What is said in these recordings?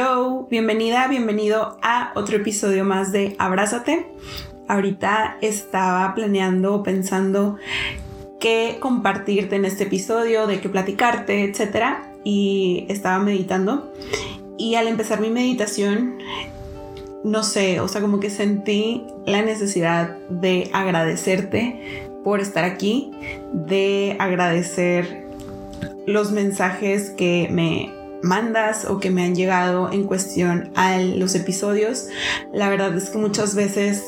Hello, bienvenida, bienvenido a otro episodio más de Abrázate. Ahorita estaba planeando, pensando qué compartirte en este episodio, de qué platicarte, etc. Y estaba meditando. Y al empezar mi meditación, no sé, o sea, como que sentí la necesidad de agradecerte por estar aquí, de agradecer los mensajes que me mandas o que me han llegado en cuestión a los episodios. La verdad es que muchas veces,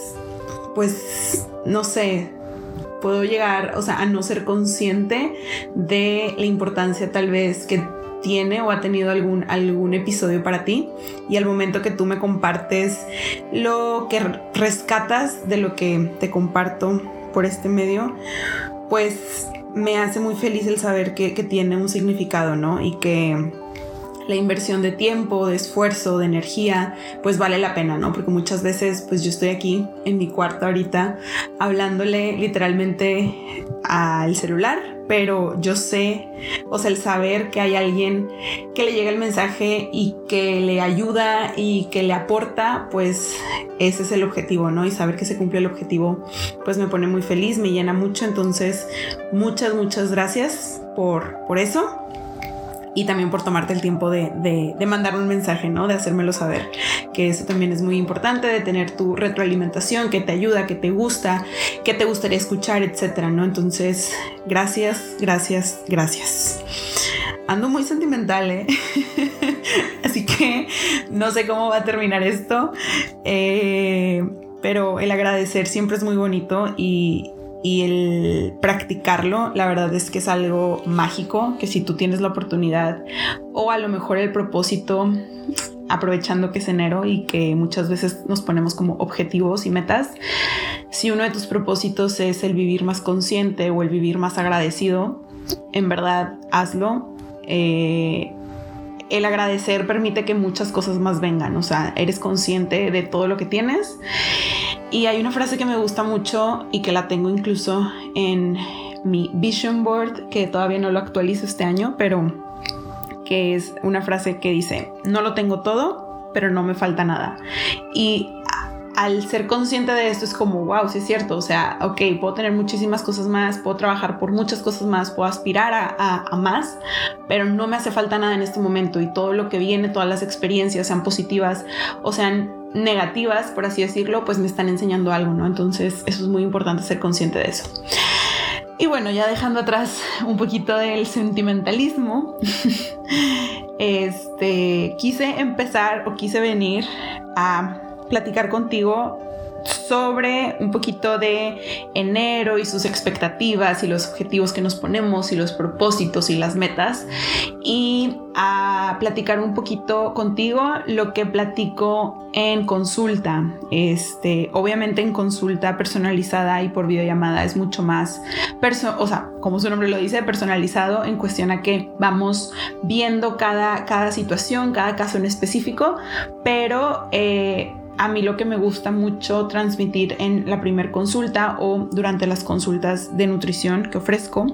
pues, no sé, puedo llegar, o sea, a no ser consciente de la importancia tal vez que tiene o ha tenido algún, algún episodio para ti y al momento que tú me compartes lo que rescatas de lo que te comparto por este medio, pues me hace muy feliz el saber que, que tiene un significado, ¿no? Y que la inversión de tiempo, de esfuerzo, de energía, pues vale la pena, ¿no? Porque muchas veces, pues yo estoy aquí en mi cuarto ahorita hablándole literalmente al celular, pero yo sé, o sea, el saber que hay alguien que le llega el mensaje y que le ayuda y que le aporta, pues ese es el objetivo, ¿no? Y saber que se cumple el objetivo, pues me pone muy feliz, me llena mucho, entonces muchas, muchas gracias por, por eso y también por tomarte el tiempo de, de, mandar un mensaje, ¿no? De hacérmelo saber, que eso también es muy importante, de tener tu retroalimentación, que te ayuda, que te gusta, que te gustaría escuchar, etcétera, ¿no? Entonces, gracias, gracias, gracias. Ando muy sentimental, ¿eh? Así que no sé cómo va a terminar esto, eh, pero el agradecer siempre es muy bonito y, y el practicarlo, la verdad es que es algo mágico, que si tú tienes la oportunidad o a lo mejor el propósito, aprovechando que es enero y que muchas veces nos ponemos como objetivos y metas, si uno de tus propósitos es el vivir más consciente o el vivir más agradecido, en verdad hazlo. Eh, el agradecer permite que muchas cosas más vengan, o sea, eres consciente de todo lo que tienes. Y hay una frase que me gusta mucho y que la tengo incluso en mi vision board, que todavía no lo actualizo este año, pero que es una frase que dice, no lo tengo todo, pero no me falta nada. Y al ser consciente de esto es como, wow, sí es cierto, o sea, ok, puedo tener muchísimas cosas más, puedo trabajar por muchas cosas más, puedo aspirar a, más, pero no me hace falta nada en este momento y todo lo que viene, todas las experiencias, sean positivas o sean negativas, por así decirlo, pues me están enseñando algo, ¿no? Entonces eso es muy importante ser consciente de eso. Y bueno, ya dejando atrás un poquito del sentimentalismo, este, quise empezar o quise venir a platicar contigo sobre un poquito de enero y sus expectativas y los objetivos que nos ponemos y los propósitos y las metas y a platicar un poquito contigo lo que platico en consulta. Este, obviamente en consulta personalizada y por videollamada es mucho más, o sea, como su nombre lo dice, personalizado en cuestión a que vamos viendo cada, cada situación, cada caso en específico, pero... Eh, a mí lo que me gusta mucho transmitir en la primer consulta o durante las consultas de nutrición que ofrezco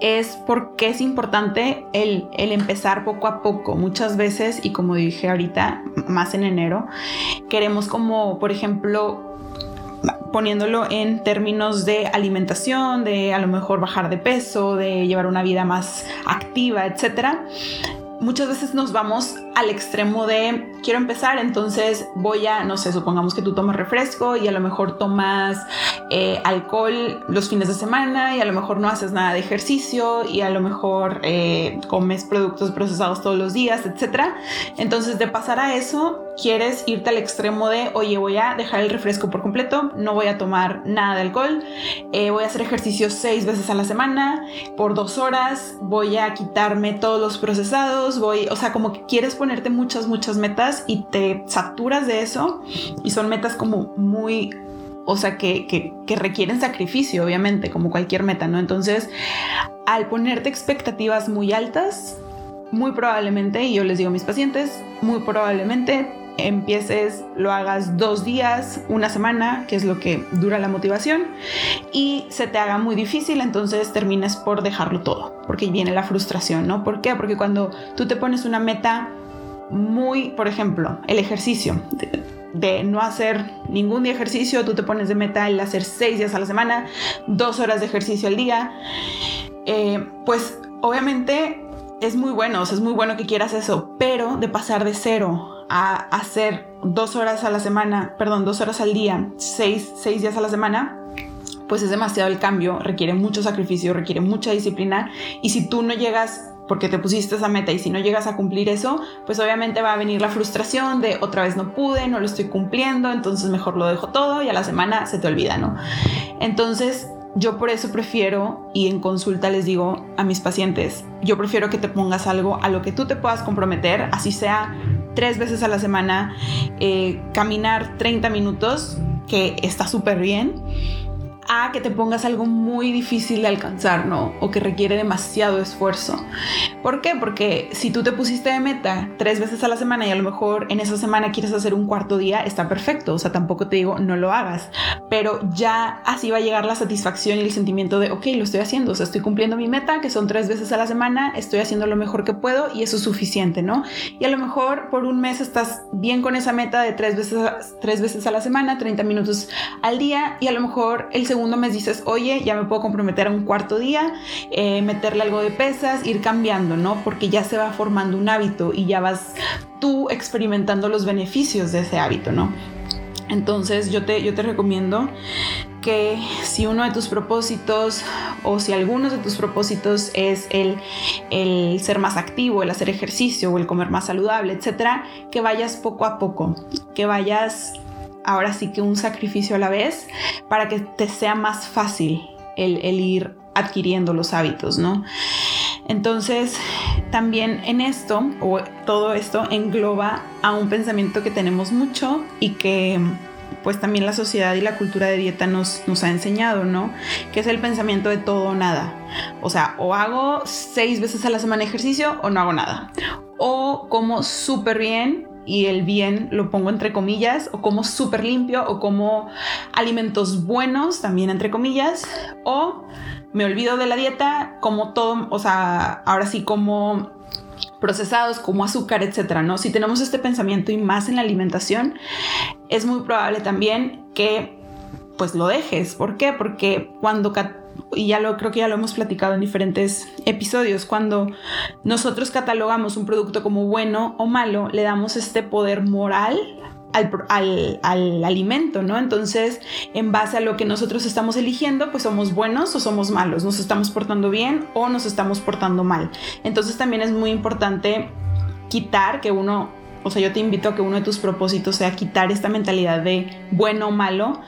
es porque es importante el, empezar poco a poco. Muchas veces, y como dije ahorita, más en enero, queremos como, por ejemplo, poniéndolo en términos de alimentación, de a lo mejor bajar de peso, de llevar una vida más activa, etcétera muchas veces nos vamos al extremo de quiero empezar, entonces voy a, no sé, supongamos que tú tomas refresco y a lo mejor tomas eh, alcohol los fines de semana y a lo mejor no haces nada de ejercicio y a lo mejor eh, comes productos procesados todos los días, etc. Entonces de pasar a eso, quieres irte al extremo de, oye, voy a dejar el refresco por completo, no voy a tomar nada de alcohol, eh, voy a hacer ejercicio seis veces a la semana, por dos horas, voy a quitarme todos los procesados, voy, o sea, como que quieres ponerte muchas, muchas metas y te saturas de eso y son metas como muy o sea, que, que, requieren sacrificio, obviamente, como cualquier meta, ¿no? Entonces, al ponerte expectativas muy altas, muy probablemente, y yo les digo a mis pacientes, muy probablemente empieces, lo hagas dos días, una semana, que es lo que dura la motivación, y se te haga muy difícil, entonces termines por dejarlo todo, porque viene la frustración, ¿no? ¿Por qué? Porque cuando tú te pones una meta muy, por ejemplo, el ejercicio. De, no hacer ningún día ejercicio, tú te pones de meta el hacer seis días a la semana, dos horas de ejercicio al día, eh, pues obviamente es muy bueno, o sea, es muy bueno que quieras eso, pero de pasar de cero a hacer dos horas a la semana, perdón, dos horas al día, seis, seis días a la semana, pues es demasiado el cambio, requiere mucho sacrificio, requiere mucha disciplina y si tú no llegas porque te pusiste esa meta y si no llegas a cumplir eso, pues obviamente va a venir la frustración de otra vez no pude, no lo estoy cumpliendo, entonces mejor lo dejo todo y a la semana se te olvida, ¿no? Entonces yo por eso prefiero, y en consulta les digo a mis pacientes, yo prefiero que te pongas algo a lo que tú te puedas comprometer, así sea tres veces a la semana, eh, caminar 30 minutos, que está súper bien a que te pongas algo muy difícil de alcanzar, ¿no? O que requiere demasiado esfuerzo. ¿Por qué? Porque si tú te pusiste de meta tres veces a la semana y a lo mejor en esa semana quieres hacer un cuarto día, está perfecto. O sea, tampoco te digo no lo hagas. Pero ya así va a llegar la satisfacción y el sentimiento de, ok, lo estoy haciendo. O sea, estoy cumpliendo mi meta, que son tres veces a la semana, estoy haciendo lo mejor que puedo y eso es suficiente, ¿no? Y a lo mejor por un mes estás bien con esa meta de tres veces, tres veces a la semana, 30 minutos al día y a lo mejor el segundo segundo mes dices, oye, ya me puedo comprometer a un cuarto día, eh, meterle algo de pesas, ir cambiando, ¿no? Porque ya se va formando un hábito y ya vas tú experimentando los beneficios de ese hábito, ¿no? Entonces yo te, yo te recomiendo que si uno de tus propósitos o si algunos de tus propósitos es el, el ser más activo, el hacer ejercicio o el comer más saludable, etcétera, que vayas poco a poco, que vayas ahora sí que un sacrificio a la vez para que te sea más fácil el, ir adquiriendo los hábitos, ¿no? Entonces, también en esto, o todo esto engloba a un pensamiento que tenemos mucho y que pues también la sociedad y la cultura de dieta nos, nos ha enseñado, ¿no? Que es el pensamiento de todo o nada. O sea, o hago seis veces a la semana ejercicio o no hago nada. O como súper bien y el bien lo pongo entre comillas, o como súper limpio, o como alimentos buenos, también entre comillas, o me olvido de la dieta, como todo, o sea, ahora sí como procesados como azúcar, etcétera, ¿no? Si tenemos este pensamiento y más en la alimentación, es muy probable también que pues lo dejes. ¿Por qué? Porque cuando y ya lo creo que ya lo hemos platicado en diferentes episodios, cuando nosotros catalogamos un producto como bueno o malo, le damos este poder moral al, al, alimento, ¿no? Entonces, en base a lo que nosotros estamos eligiendo, pues somos buenos o somos malos, nos estamos portando bien o nos estamos portando mal. Entonces también es muy importante quitar que uno, o sea, yo te invito a que uno de tus propósitos sea quitar esta mentalidad de bueno o malo,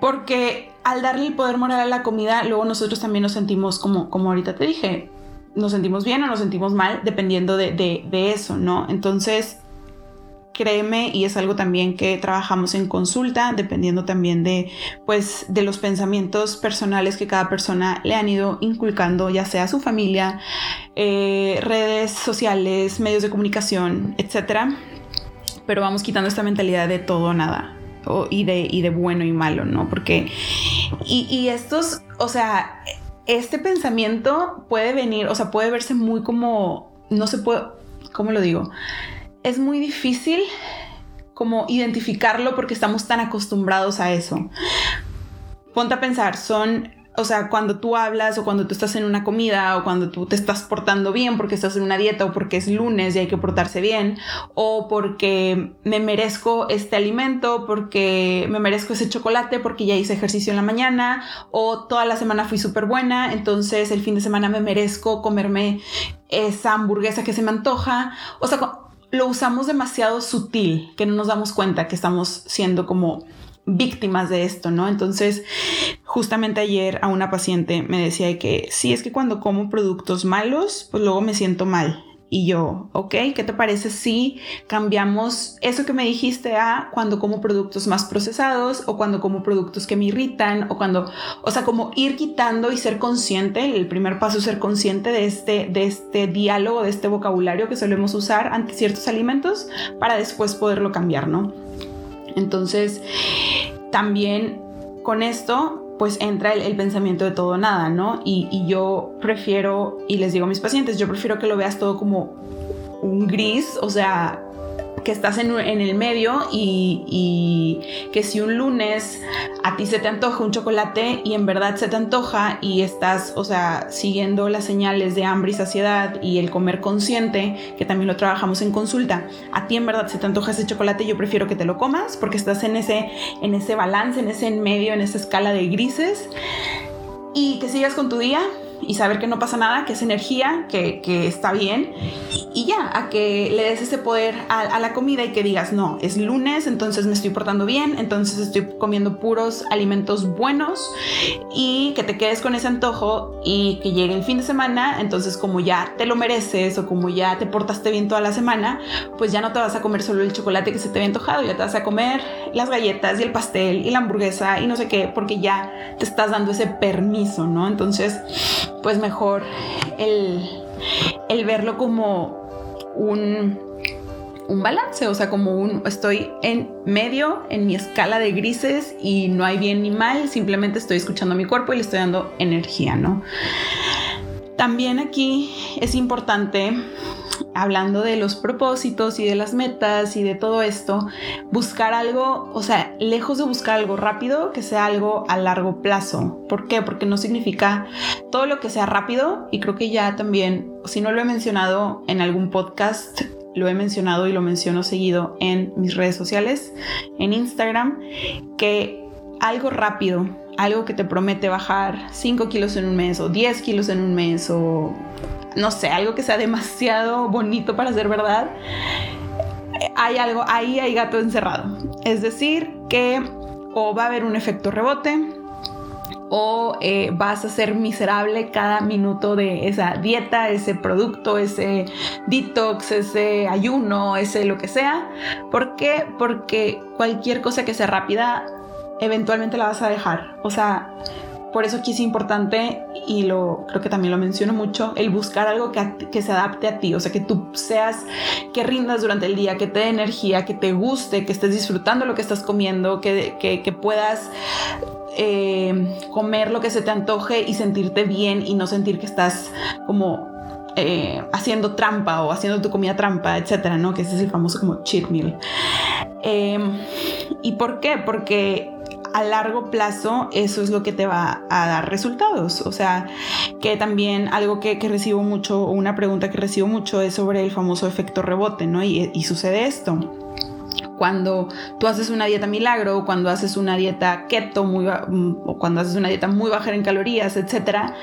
porque al darle el poder moral a la comida, luego nosotros también nos sentimos, como, como ahorita te dije, nos sentimos bien o nos sentimos mal dependiendo de, de, eso, ¿no? Entonces, créeme, y es algo también que trabajamos en consulta, dependiendo también de, pues, de los pensamientos personales que cada persona le han ido inculcando, ya sea su familia, eh, redes sociales, medios de comunicación, etcétera. Pero vamos quitando esta mentalidad de todo o nada y, de, y de bueno y malo, ¿no? Porque, y, y estos, o sea, este pensamiento puede venir, o sea, puede verse muy como, no se puede, ¿cómo lo digo? Es muy difícil como identificarlo porque estamos tan acostumbrados a eso. Ponte a pensar, son o sea, cuando tú hablas o cuando tú estás en una comida o cuando tú te estás portando bien porque estás en una dieta o porque es lunes y hay que portarse bien o porque me merezco este alimento, porque me merezco ese chocolate porque ya hice ejercicio en la mañana o toda la semana fui súper buena, entonces el fin de semana me merezco comerme esa hamburguesa que se me antoja. O sea, lo usamos demasiado sutil que no nos damos cuenta que estamos siendo como víctimas de esto, ¿no? Entonces, justamente ayer a una paciente me decía que sí, es que cuando como productos malos, pues luego me siento mal. Y yo, ok, ¿qué te parece si cambiamos eso que me dijiste a cuando como productos más procesados o cuando como productos que me irritan o cuando, o sea, como ir quitando y ser consciente, el primer paso es ser consciente de este, de este diálogo, de este vocabulario que solemos usar ante ciertos alimentos para después poderlo cambiar, ¿no? Entonces, también con esto pues entra el, pensamiento de todo nada, ¿no? Y, yo prefiero, y les digo a mis pacientes, yo prefiero que lo veas todo como un gris, o sea, que estás en, el medio y, que si un lunes a ti se te antoja un chocolate y en verdad se te antoja y estás, o sea, siguiendo las señales de hambre y saciedad y el comer consciente, que también lo trabajamos en consulta, a ti en verdad se te antoja ese chocolate, yo prefiero que te lo comas porque estás en ese, en ese balance, en ese en medio, en esa escala de grises y que sigas con tu día y saber que no pasa nada, que es energía, que, que está bien y, ya, a que le des ese poder a, a, la comida y que digas, no, es lunes, entonces me estoy portando bien, entonces estoy comiendo puros alimentos buenos y que te quedes con ese antojo y que llegue el fin de semana, entonces como ya te lo mereces o como ya te portaste bien toda la semana, pues ya no te vas a comer solo el chocolate que se te había antojado, ya te vas a comer las galletas y el pastel y la hamburguesa y no sé qué, porque ya te estás dando ese permiso, ¿no? Entonces, pues mejor el, el verlo como un, un balance, o sea, como un estoy en medio en mi escala de grises y no hay bien ni mal, simplemente estoy escuchando mi cuerpo y le estoy dando energía, ¿no? También aquí es importante hablando de los propósitos y de las metas y de todo esto, buscar algo, o sea, lejos de buscar algo rápido, que sea algo a largo plazo. ¿Por qué? Porque no significa todo lo que sea rápido y creo que ya también, si no lo he mencionado en algún podcast, lo he mencionado y lo menciono seguido en mis redes sociales, en Instagram, que algo rápido, algo que te promete bajar 5 kilos en un mes o 10 kilos en un mes o no sé, algo que sea demasiado bonito para ser verdad, hay algo, ahí hay gato encerrado. Es decir, que o va a haber un efecto rebote, o eh, vas a ser miserable cada minuto de esa dieta, ese producto, ese detox, ese ayuno, ese lo que sea. ¿Por qué? Porque cualquier cosa que sea rápida, eventualmente la vas a dejar. O sea, por eso aquí es importante, y lo creo que también lo menciono mucho, el buscar algo que, se adapte a ti, o sea, que tú seas, que rindas durante el día, que te dé energía, que te guste, que estés disfrutando lo que estás comiendo, que, que, puedas eh, comer lo que se te antoje y sentirte bien y no sentir que estás como eh, haciendo trampa o haciendo tu comida trampa, etcétera, ¿no? Que ese es el famoso como cheat meal. Em, ¿Y por qué? Porque a largo plazo eso es lo que te va a dar resultados. O sea, que también algo que, recibo mucho, una pregunta que recibo mucho es sobre el famoso efecto rebote, ¿no? Y, sucede esto cuando tú haces una dieta milagro, cuando haces una dieta keto, muy, o cuando haces una dieta muy baja en calorías, etcétera,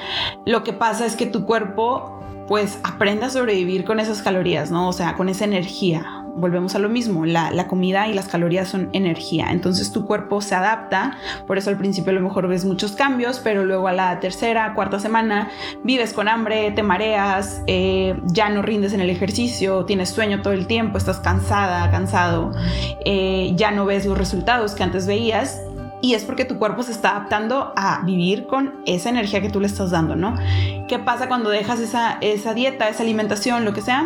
lo que pasa es que tu cuerpo pues aprende a sobrevivir con esas calorías, ¿no? O sea, con esa energía volvemos a lo mismo, la, comida y las calorías son energía, entonces tu cuerpo se adapta, por eso al principio a lo mejor ves muchos cambios, pero luego a la tercera, cuarta semana vives con hambre, te mareas, eh, ya no rindes en el ejercicio, tienes sueño todo el tiempo, estás cansada, cansado, eh, ya no ves los resultados que antes veías y es porque tu cuerpo se está adaptando a vivir con esa energía que tú le estás dando, ¿no? ¿Qué pasa cuando dejas esa, esa dieta, esa alimentación, lo que sea?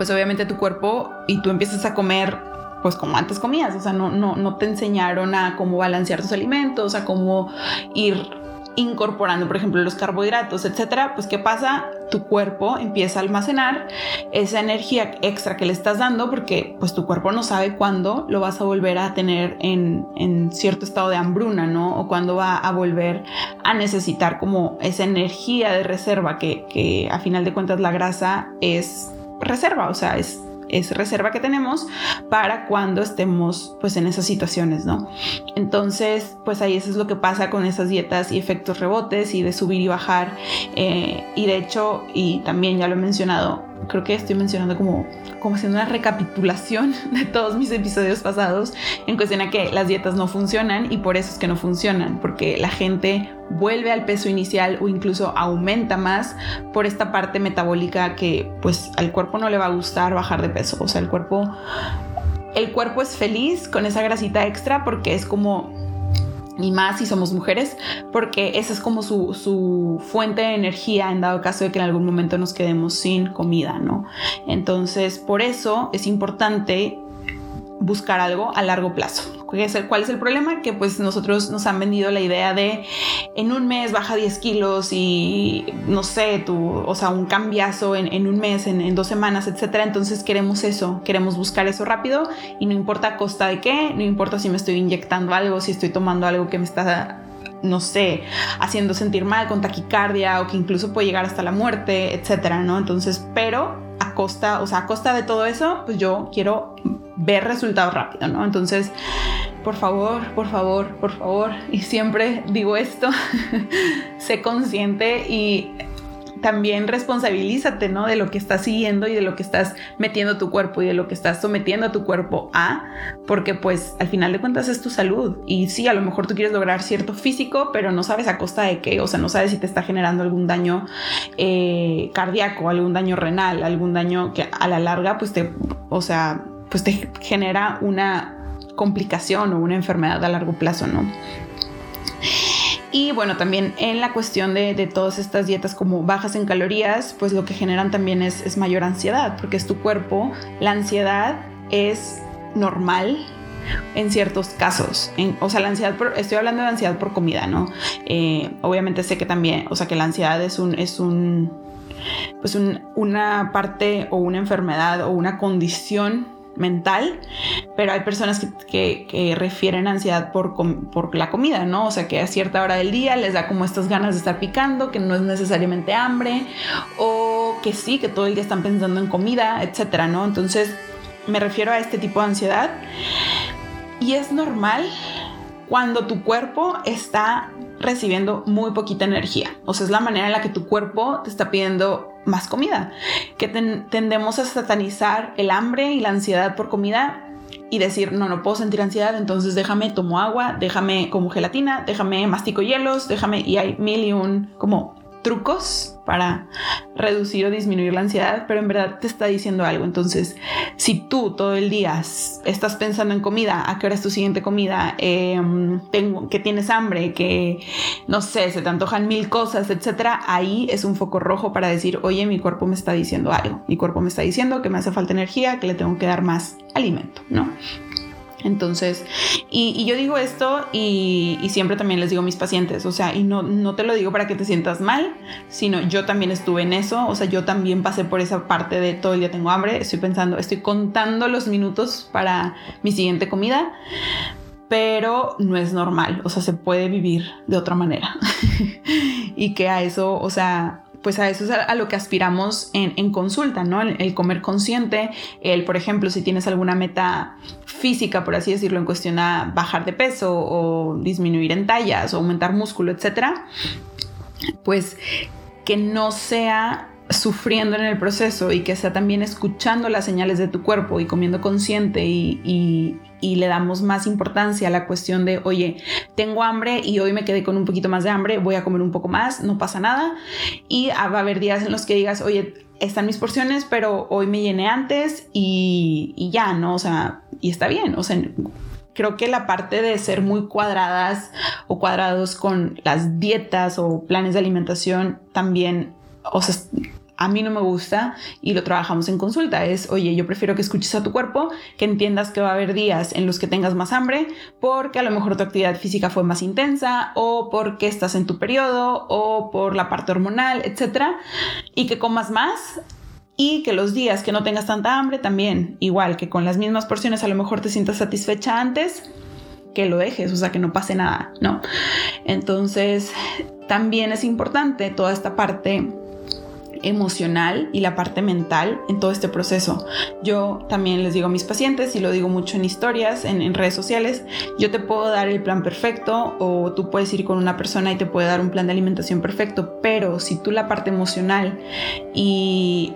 Pues obviamente tu cuerpo y tú empiezas a comer pues como antes comías, o sea, no, no, no te enseñaron a cómo balancear tus alimentos, a cómo ir incorporando, por ejemplo, los carbohidratos, etcétera, pues ¿qué pasa? Tu cuerpo empieza a almacenar esa energía extra que le estás dando porque pues tu cuerpo no sabe cuándo lo vas a volver a tener en, en cierto estado de hambruna, ¿no? O cuándo va a volver a necesitar como esa energía de reserva que, que a final de cuentas la grasa es reserva, o sea, es, es reserva que tenemos para cuando estemos pues en esas situaciones, ¿no? Entonces, pues ahí eso es lo que pasa con esas dietas y efectos rebotes y de subir y bajar. Eh, y de hecho, y también ya lo he mencionado, creo que estoy mencionando como, como haciendo una recapitulación de todos mis episodios pasados en cuestión a que las dietas no funcionan y por eso es que no funcionan, porque la gente vuelve al peso inicial o incluso aumenta más por esta parte metabólica que pues al cuerpo no le va a gustar bajar de peso, o sea, el cuerpo el cuerpo es feliz con esa grasita extra porque es como y más si somos mujeres, porque esa es como su, fuente de energía en dado caso de que en algún momento nos quedemos sin comida, ¿no? Entonces, por eso es importante buscar algo a largo plazo. ¿Cuál es el problema? Que pues nosotros nos han vendido la idea de en un mes baja 10 kilos y no sé, tú, o sea, un cambiazo en, un mes, en, dos semanas, etcétera. Entonces queremos eso, queremos buscar eso rápido y no importa a costa de qué, no importa si me estoy inyectando algo, si estoy tomando algo que me está no sé, haciendo sentir mal con taquicardia o que incluso puede llegar hasta la muerte, etcétera, ¿no? Entonces, pero a costa, o sea, a costa de todo eso, pues yo quiero ver resultados rápido, ¿no? Entonces, por favor, por favor, por favor, y siempre digo esto, sé consciente y también responsabilízate, ¿no? De lo que estás siguiendo y de lo que estás metiendo tu cuerpo y de lo que estás sometiendo a tu cuerpo a, porque pues al final de cuentas es tu salud. Y sí, a lo mejor tú quieres lograr cierto físico, pero no sabes a costa de qué, o sea, no sabes si te está generando algún daño eh, cardíaco, algún daño renal, algún daño que a la larga, pues te, o sea, pues te genera una complicación o una enfermedad a largo plazo, ¿no? Y bueno, también en la cuestión de, todas estas dietas como bajas en calorías, pues lo que generan también es, mayor ansiedad, porque es tu cuerpo. La ansiedad es normal en ciertos casos. o sea, la ansiedad, estoy hablando de ansiedad por comida, ¿no? Eh, obviamente sé que también, o sea, que la ansiedad es un, es un, pues una parte o una enfermedad o una condición mental, pero hay personas que, refieren ansiedad por, por, la comida, ¿no? O sea, que a cierta hora del día les da como estas ganas de estar picando, que no es necesariamente hambre, o que sí, que todo el día están pensando en comida, etcétera, ¿no? Entonces, me refiero a este tipo de ansiedad y es normal cuando tu cuerpo está recibiendo muy poquita energía. O sea, es la manera en la que tu cuerpo te está pidiendo más comida. Que tendemos a satanizar el hambre y la ansiedad por comida y decir, no, no puedo sentir ansiedad, entonces déjame, tomo agua, déjame como gelatina, déjame mastico hielos, déjame, y hay mil y un como trucos para reducir o disminuir la ansiedad, pero en verdad te está diciendo algo. Entonces, si tú todo el día estás pensando en comida, a qué hora es tu siguiente comida, em, tengo, que tienes hambre, que no sé, se te antojan mil cosas, etcétera, ahí es un foco rojo para decir, oye, mi cuerpo me está diciendo algo. Mi cuerpo me está diciendo que me hace falta energía, que le tengo que dar más alimento, ¿no? Entonces, y, yo digo esto y, siempre también les digo a mis pacientes, o sea, y no, no te lo digo para que te sientas mal, sino yo también estuve en eso, o sea, yo también pasé por esa parte de todo el día tengo hambre, estoy pensando, estoy contando los minutos para mi siguiente comida, pero no es normal, o sea, se puede vivir de otra manera. y que a eso, o sea, pues a eso es a, lo que aspiramos en, consulta, ¿no? El, comer consciente, el, por ejemplo, si tienes alguna meta física, por así decirlo, en cuestión a bajar de peso o disminuir en tallas o aumentar músculo, etcétera, pues que no sea sufriendo en el proceso y que sea también escuchando las señales de tu cuerpo y comiendo consciente y, le damos más importancia a la cuestión de, oye, tengo hambre y hoy me quedé con un poquito más de hambre, voy a comer un poco más, no pasa nada. Y va a haber días en los que digas, oye, están mis porciones, pero hoy me llené antes y, y ya, ¿no? O sea, y está bien, o sea creo que la parte de ser muy cuadradas o cuadrados con las dietas o planes de alimentación también, o sea, a mí no me gusta y lo trabajamos en consulta. Es, oye, yo prefiero que escuches a tu cuerpo, que entiendas que va a haber días en los que tengas más hambre porque a lo mejor tu actividad física fue más intensa o porque estás en tu periodo o por la parte hormonal, etcétera, y que comas más y que los días que no tengas tanta hambre también, igual que con las mismas porciones a lo mejor te sientas satisfecha antes, que lo dejes, o sea, que no pase nada, ¿no? Entonces, también es importante toda esta parte emocional y la parte mental en todo este proceso. Yo también les digo a mis pacientes y lo digo mucho en historias, en, redes sociales, yo te puedo dar el plan perfecto o tú puedes ir con una persona y te puede dar un plan de alimentación perfecto, pero si tú la parte emocional y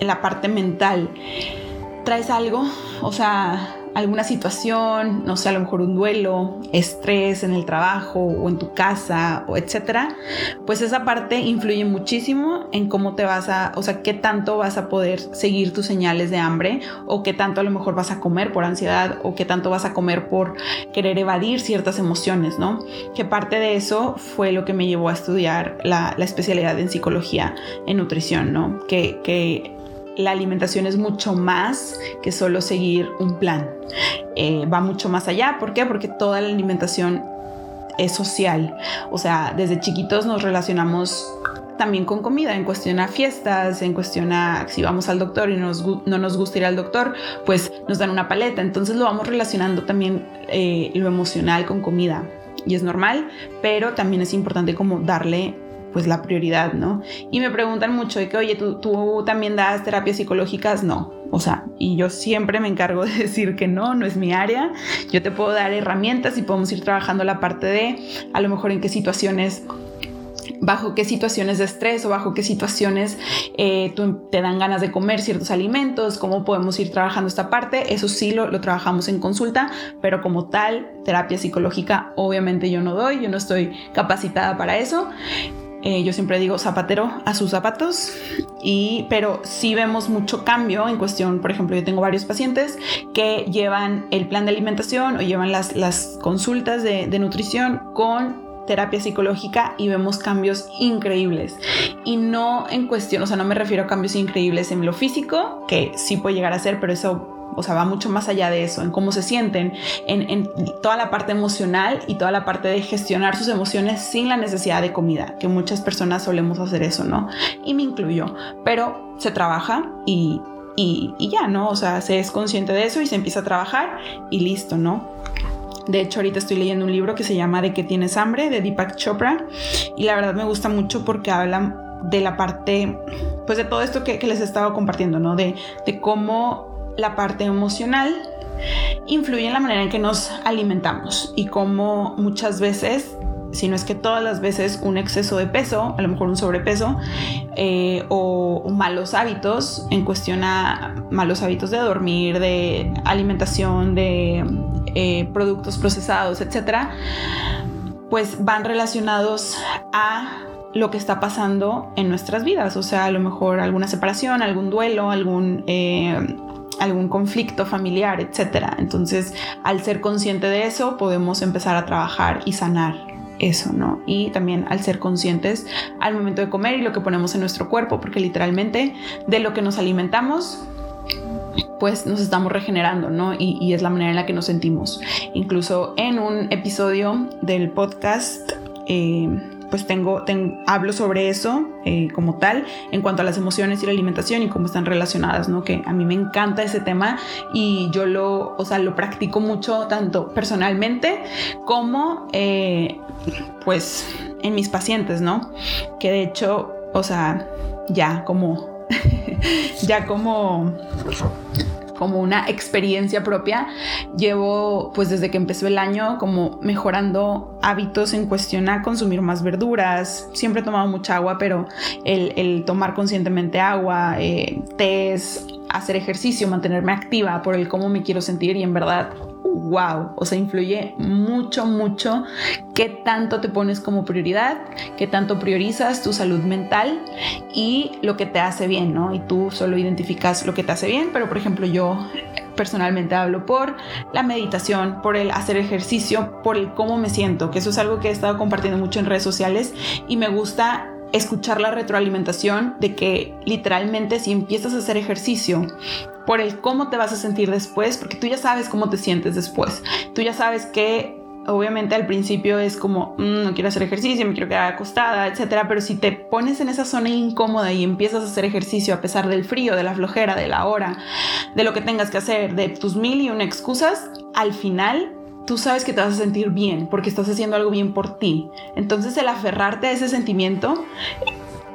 la parte mental traes algo, o sea, alguna situación, no sé, a lo mejor un duelo, estrés en el trabajo o en tu casa o etcétera, pues esa parte influye muchísimo en cómo te vas a, o sea, qué tanto vas a poder seguir tus señales de hambre o qué tanto a lo mejor vas a comer por ansiedad o qué tanto vas a comer por querer evadir ciertas emociones, ¿no? Que parte de eso fue lo que me llevó a estudiar la, especialidad en psicología en nutrición, ¿no? Que, que la alimentación es mucho más que solo seguir un plan. Eh, va mucho más allá. ¿Por qué? Porque toda la alimentación es social. O sea, desde chiquitos nos relacionamos también con comida, en cuestión a fiestas, en cuestión a si vamos al doctor y no nos gusta ir al doctor, pues nos dan una paleta. Entonces lo vamos relacionando también eh, lo emocional con comida. Y es normal, pero también es importante como darle pues la prioridad, ¿no? Y me preguntan mucho de que, oye, ¿tú, ¿tú, también das terapias psicológicas? No, o sea, y yo siempre me encargo de decir que no, no es mi área. Yo te puedo dar herramientas y podemos ir trabajando la parte de, a lo mejor en qué situaciones bajo qué situaciones de estrés o bajo qué situaciones eh, te dan ganas de comer ciertos alimentos, cómo podemos ir trabajando esta parte. Eso sí lo, trabajamos en consulta, pero como tal, terapia psicológica obviamente yo no doy, yo no estoy capacitada para eso. Eh, yo siempre digo zapatero a sus zapatos, y, pero sí vemos mucho cambio en cuestión, por ejemplo, yo tengo varios pacientes que llevan el plan de alimentación o llevan las, las consultas de, de nutrición con terapia psicológica y vemos cambios increíbles. Y no en cuestión, o sea, no me refiero a cambios increíbles en lo físico, que sí puede llegar a ser, pero eso o sea, va mucho más allá de eso, en cómo se sienten, en, en, toda la parte emocional y toda la parte de gestionar sus emociones sin la necesidad de comida, que muchas personas solemos hacer eso, ¿no? Y me incluyo, pero se trabaja y, y, ya, ¿no? O sea, se es consciente de eso y se empieza a trabajar y listo, ¿no? De hecho, ahorita estoy leyendo un libro que se llama De qué tienes hambre, de Deepak Chopra, y la verdad me gusta mucho porque habla de la parte, pues de todo esto que, les he estado compartiendo, ¿no? De, de cómo la parte emocional influye en la manera en que nos alimentamos y cómo muchas veces si no es que todas las veces un exceso de peso, a lo mejor un sobrepeso, eh, o, malos hábitos en cuestión a malos hábitos de dormir, de alimentación, de eh, productos procesados, etcétera, pues van relacionados a lo que está pasando en nuestras vidas, o sea, a lo mejor alguna separación, algún duelo, algún eh, algún conflicto familiar, etcétera. Entonces, al ser consciente de eso, podemos empezar a trabajar y sanar eso, ¿no? Y también al ser conscientes al momento de comer y lo que ponemos en nuestro cuerpo, porque literalmente de lo que nos alimentamos pues nos estamos regenerando, ¿no? Y, es la manera en la que nos sentimos. Incluso en un episodio del podcast, eh, pues tengo, hablo sobre eso eh, como tal, en cuanto a las emociones y la alimentación y cómo están relacionadas, ¿no? Que a mí me encanta ese tema y yo lo, o sea, lo practico mucho tanto personalmente como, eh, pues, en mis pacientes, ¿no? Que de hecho, o sea, ya como ya como como una experiencia propia, llevo pues desde que empezó el año como mejorando hábitos en cuestión a consumir más verduras. Siempre he tomado mucha agua, pero el, tomar conscientemente agua, eh, hacer ejercicio, mantenerme activa por el cómo me quiero sentir y en verdad wow, o sea, influye mucho, mucho qué tanto te pones como prioridad, qué tanto priorizas tu salud mental y lo que te hace bien, ¿no? Y tú solo identificas lo que te hace bien, pero por ejemplo yo personalmente hablo por la meditación, por el hacer ejercicio, por el cómo me siento, que eso es algo que he estado compartiendo mucho en redes sociales y me gusta escuchar la retroalimentación de que literalmente si empiezas a hacer ejercicio por el cómo te vas a sentir después, porque tú ya sabes cómo te sientes después, tú ya sabes que obviamente al principio es como, mm, no quiero hacer ejercicio, me quiero quedar acostada, etcétera, pero si te pones en esa zona incómoda y empiezas a hacer ejercicio a pesar del frío, de la flojera, de la hora, de lo que tengas que hacer, de tus mil y una excusas, al final tú sabes que te vas a sentir bien porque estás haciendo algo bien por ti. Entonces el aferrarte a ese sentimiento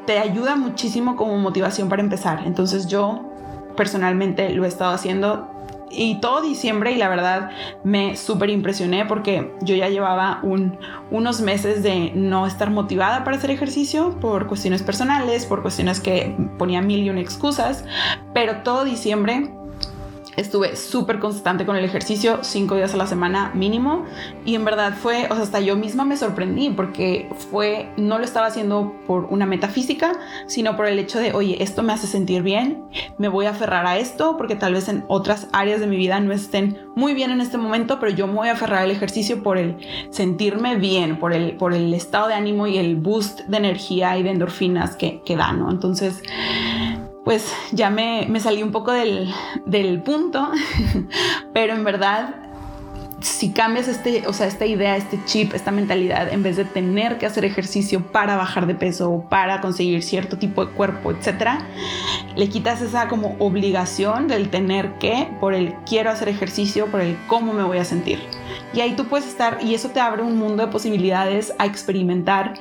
te ayuda muchísimo como motivación para empezar. Entonces yo personalmente lo he estado haciendo y todo diciembre y la verdad me súper impresioné porque yo ya llevaba unos meses de no estar motivada para hacer ejercicio por cuestiones personales, por cuestiones que ponía mil y una excusas, pero todo diciembre estuve súper constante con el ejercicio, cinco días a la semana mínimo, y en verdad fue, o sea, hasta yo misma me sorprendí porque fue, no lo estaba haciendo por una metafísica, sino por el hecho de, oye, esto me hace sentir bien, me voy a aferrar a esto, porque tal vez en otras áreas de mi vida no estén muy bien en este momento, pero yo me voy a aferrar al ejercicio por el sentirme bien, por el, por el estado de ánimo y el boost de energía y de endorfinas que, que da, ¿no? Entonces pues ya me, me salí un poco del, del punto, pero en verdad si cambias este, o sea, esta idea, este chip, esta mentalidad, en vez de tener que hacer ejercicio para bajar de peso o para conseguir cierto tipo de cuerpo, etcétera, le quitas esa como obligación del tener que por el quiero hacer ejercicio, por el cómo me voy a sentir. Y ahí tú puedes estar y eso te abre un mundo de posibilidades a experimentar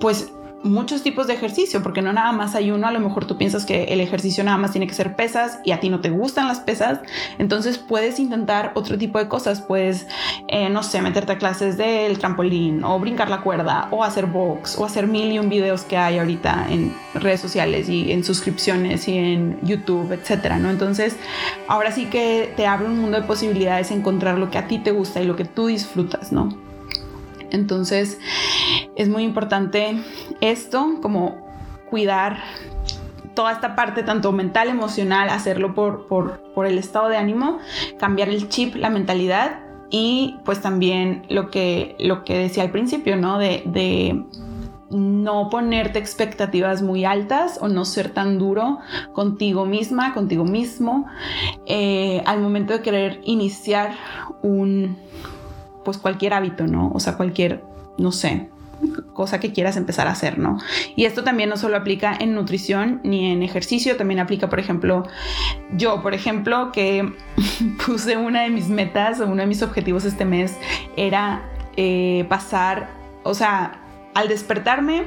pues muchos tipos de ejercicio, porque no nada más hay uno, a lo mejor tú piensas que el ejercicio nada más tiene que ser pesas y a ti no te gustan las pesas, entonces puedes intentar otro tipo de cosas, puedes, eh, no sé, meterte a clases del trampolín o brincar la cuerda o hacer box o hacer mil y un videos que hay ahorita en redes sociales y en suscripciones y en YouTube, etcétera, ¿no? Entonces, ahora sí que te abre un mundo de posibilidades encontrar lo que a ti te gusta y lo que tú disfrutas, ¿no? Entonces es muy importante esto, como cuidar toda esta parte, tanto mental, emocional, hacerlo por, por, el estado de ánimo, cambiar el chip, la mentalidad y pues también lo que, lo que decía al principio, ¿no? De, no ponerte expectativas muy altas o no ser tan duro contigo misma, contigo mismo, eh, al momento de querer iniciar un, pues cualquier hábito, ¿no? O sea, cualquier, no sé, cosa que quieras empezar a hacer, ¿no? Y esto también no solo aplica en nutrición ni en ejercicio, también aplica, por ejemplo, yo, por ejemplo, que puse una de mis metas o uno de mis objetivos este mes era eh, pasar, o sea, al despertarme,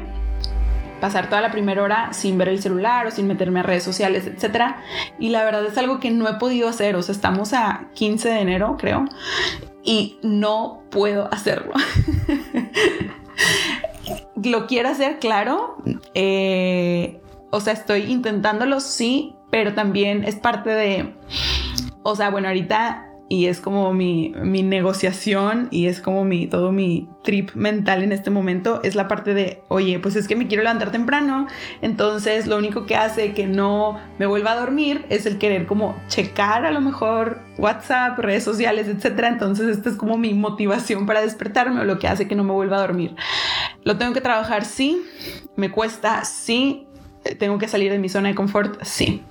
pasar toda la primera hora sin ver el celular o sin meterme a redes sociales, etc. Y la verdad es algo que no he podido hacer, o sea, estamos a 15 de enero, creo, y no puedo hacerlo. Lo quiero hacer, claro. Eh, o sea, estoy intentándolo, sí, pero también es parte de... O sea, bueno, ahorita y es como mi, negociación y es como mi, todo mi trip mental en este momento es la parte de, oye, pues es que me quiero levantar temprano, entonces lo único que hace que no me vuelva a dormir es el querer como checar a lo mejor WhatsApp, redes sociales, etcétera, entonces esta es como mi motivación para despertarme o lo que hace que no me vuelva a dormir. Lo tengo que trabajar, sí, me cuesta, sí, tengo que salir de mi zona de confort, sí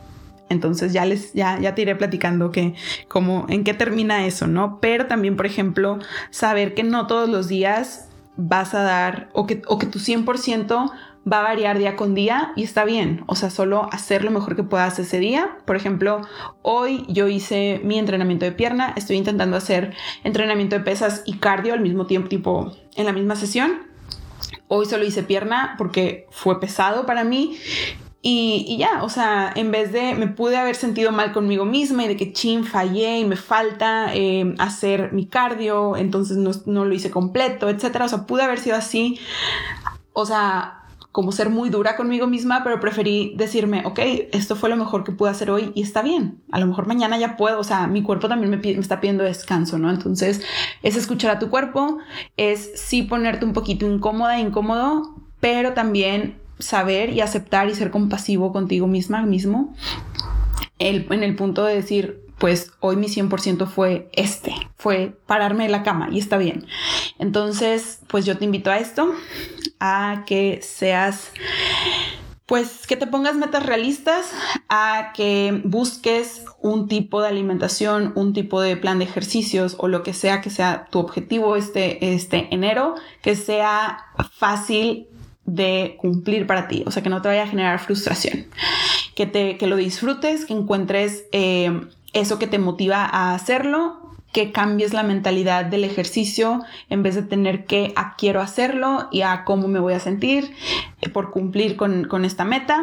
entonces ya les, ya, ya te iré platicando que como en qué termina eso, ¿no? Pero también, por ejemplo, saber que no todos los días vas a dar o que, o que tu 100% va a variar día con día y está bien. O sea, solo hacer lo mejor que puedas ese día. Por ejemplo, hoy yo hice mi entrenamiento de pierna. Estoy intentando hacer entrenamiento de pesas y cardio al mismo tiempo, tipo en la misma sesión. Hoy solo hice pierna porque fue pesado para mí y, ya, o sea, en vez de me pude haber sentido mal conmigo misma y de que chin, fallé y me falta eh, hacer mi cardio, entonces no, no, lo hice completo, etcétera. O sea, pude haber sido así, o sea, como ser muy dura conmigo misma, pero preferí decirme, ok, esto fue lo mejor que pude hacer hoy y está bien. A lo mejor mañana ya puedo, o sea, mi cuerpo también me, está pidiendo descanso, ¿no? Entonces, es escuchar a tu cuerpo, es sí ponerte un poquito incómoda, incómodo, pero también saber y aceptar y ser compasivo contigo misma, mismo, en el punto de decir, pues hoy mi 100% fue este, fue pararme de la cama y está bien. Entonces, pues yo te invito a esto, a que seas, pues que te pongas metas realistas, a que busques un tipo de alimentación, un tipo de plan de ejercicios o lo que sea que sea tu objetivo este, este enero, que sea fácil de cumplir para ti, o sea, que no te vaya a generar frustración, que, te, que lo disfrutes, que encuentres eh, eso que te motiva a hacerlo, que cambies la mentalidad del ejercicio en vez de tener que a quiero hacerlo y a cómo me voy a sentir eh, por cumplir con, con, esta meta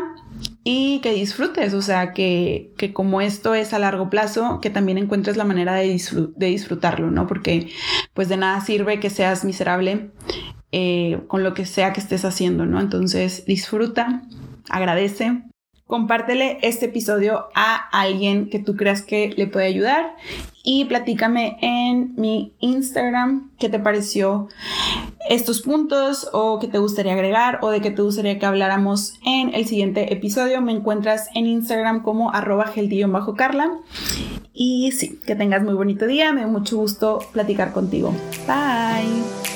y que disfrutes, o sea, que, que, como esto es a largo plazo, que también encuentres la manera de, de disfrutarlo, ¿no? Porque pues de nada sirve que seas miserable eh, con lo que sea que estés haciendo, ¿no? Entonces disfruta, agradece, compártele este episodio a alguien que tú creas que le puede ayudar y platícame en mi Instagram qué te pareció estos puntos o qué te gustaría agregar o de qué te gustaría que habláramos en el siguiente episodio. Me encuentras en Instagram como arroba bajo carla y sí, que tengas muy bonito día, me da mucho gusto platicar contigo. Bye.